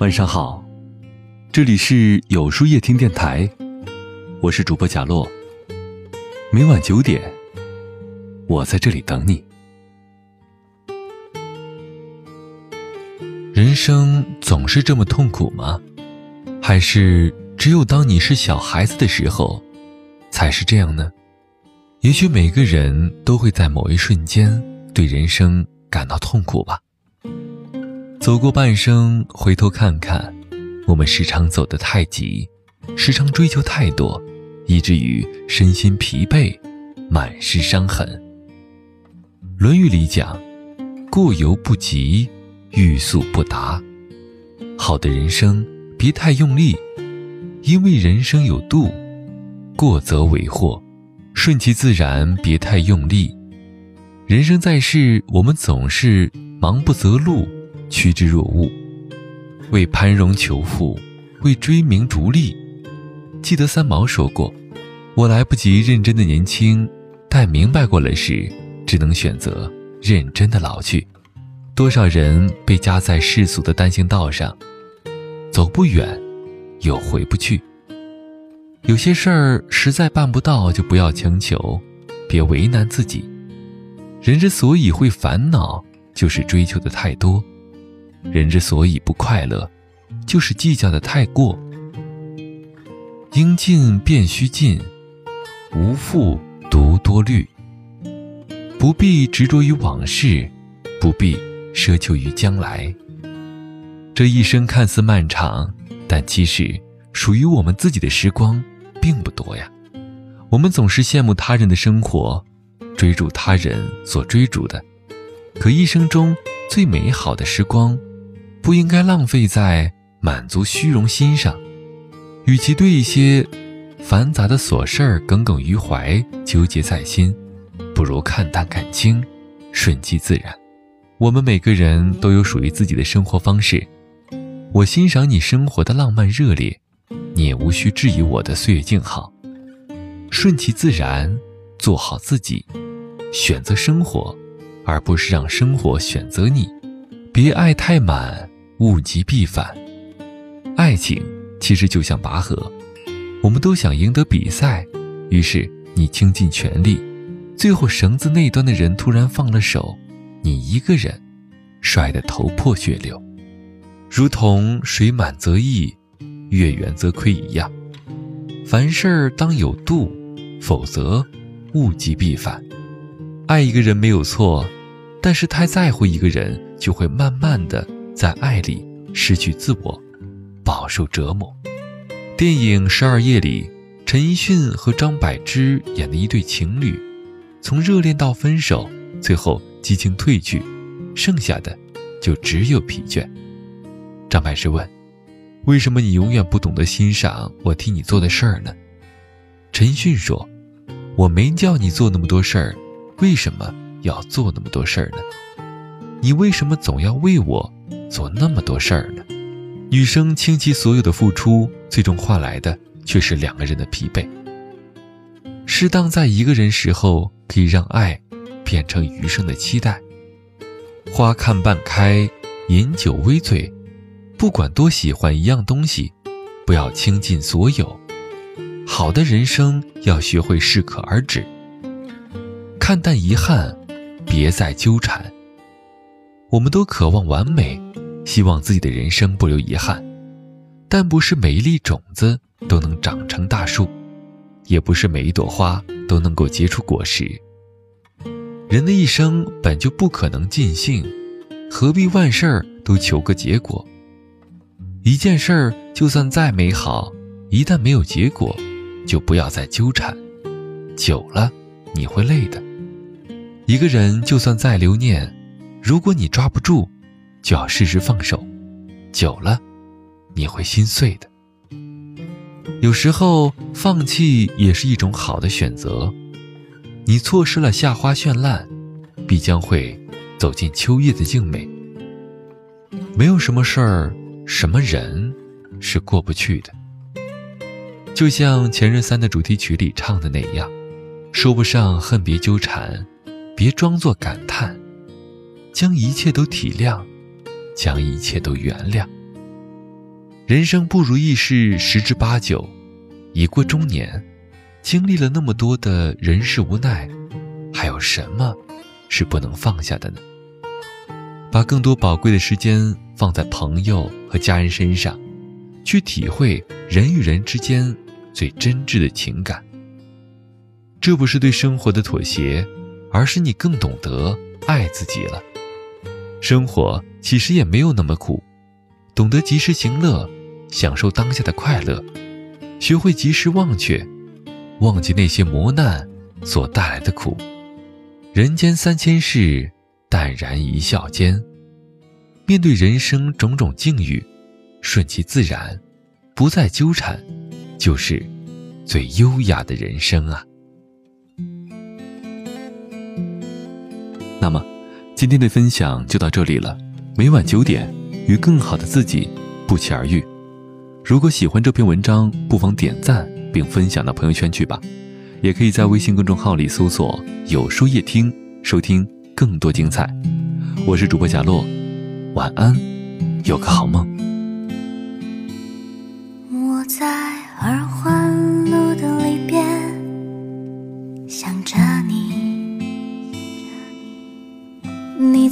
晚上好，这里是有书夜听电台，我是主播贾洛。每晚九点，我在这里等你。人生总是这么痛苦吗？还是只有当你是小孩子的时候，才是这样呢？也许每个人都会在某一瞬间对人生感到痛苦吧。走过半生，回头看看，我们时常走得太急，时常追求太多，以至于身心疲惫，满是伤痕。《论语》里讲：“过犹不及，欲速不达。”好的人生，别太用力，因为人生有度，过则为祸。顺其自然，别太用力。人生在世，我们总是忙不择路，趋之若鹜，为攀荣求富，为追名逐利。记得三毛说过：“我来不及认真的年轻，但明白过了时，只能选择认真的老去。”多少人被夹在世俗的单行道上，走不远，又回不去。有些事儿实在办不到，就不要强求，别为难自己。人之所以会烦恼，就是追求的太多；人之所以不快乐，就是计较的太过。应尽便须尽，无复独多虑。不必执着于往事，不必奢求于将来。这一生看似漫长，但其实属于我们自己的时光。并不多呀，我们总是羡慕他人的生活，追逐他人所追逐的，可一生中最美好的时光，不应该浪费在满足虚荣心上。与其对一些繁杂的琐事儿耿耿于怀、纠结在心，不如看淡看清，顺其自然。我们每个人都有属于自己的生活方式，我欣赏你生活的浪漫热烈。你也无需质疑我的岁月静好，顺其自然，做好自己，选择生活，而不是让生活选择你。别爱太满，物极必反。爱情其实就像拔河，我们都想赢得比赛，于是你倾尽全力，最后绳子那端的人突然放了手，你一个人摔得头破血流，如同水满则溢。月圆则亏一样，凡事当有度，否则物极必反。爱一个人没有错，但是太在乎一个人，就会慢慢的在爱里失去自我，饱受折磨。电影《十二夜》里，陈奕迅和张柏芝演的一对情侣，从热恋到分手，最后激情褪去，剩下的就只有疲倦。张柏芝问。为什么你永远不懂得欣赏我替你做的事儿呢？陈奕迅说：“我没叫你做那么多事儿，为什么要做那么多事儿呢？你为什么总要为我做那么多事儿呢？”女生倾其所有的付出，最终换来的却是两个人的疲惫。适当在一个人时候，可以让爱变成余生的期待。花看半开，饮酒微醉。不管多喜欢一样东西，不要倾尽所有。好的人生要学会适可而止，看淡遗憾，别再纠缠。我们都渴望完美，希望自己的人生不留遗憾，但不是每一粒种子都能长成大树，也不是每一朵花都能够结出果实。人的一生本就不可能尽兴，何必万事儿都求个结果？一件事儿就算再美好，一旦没有结果，就不要再纠缠，久了你会累的。一个人就算再留念，如果你抓不住，就要适时放手，久了你会心碎的。有时候放弃也是一种好的选择。你错失了夏花绚烂，必将会走进秋叶的静美。没有什么事儿。什么人是过不去的？就像《前任三》的主题曲里唱的那样，说不上恨别纠缠，别装作感叹，将一切都体谅，将一切都原谅。人生不如意事十之八九，已过中年，经历了那么多的人事无奈，还有什么是不能放下的呢？把更多宝贵的时间放在朋友和家人身上，去体会人与人之间最真挚的情感。这不是对生活的妥协，而是你更懂得爱自己了。生活其实也没有那么苦，懂得及时行乐，享受当下的快乐，学会及时忘却，忘记那些磨难所带来的苦。人间三千事，淡然一笑间。面对人生种种境遇，顺其自然，不再纠缠，就是最优雅的人生啊。那么，今天的分享就到这里了。每晚九点，与更好的自己不期而遇。如果喜欢这篇文章，不妨点赞并分享到朋友圈去吧。也可以在微信公众号里搜索“有书夜听”，收听更多精彩。我是主播贾洛，晚安，有个好梦。我在二环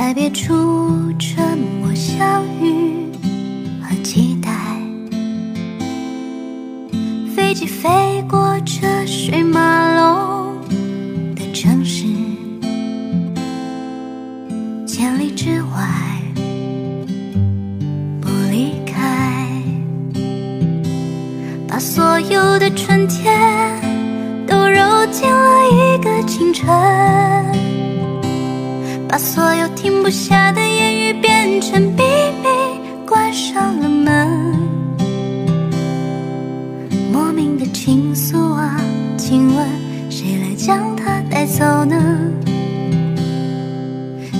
在别处沉默相遇和期待。飞机飞过下的言语变成秘密，关上了门。莫名的情愫啊，请问谁来将它带走呢？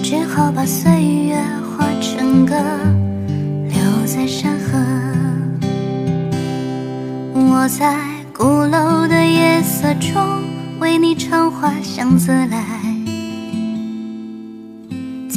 只好把岁月化成歌，留在山河。我在鼓楼的夜色中为你唱花香自来，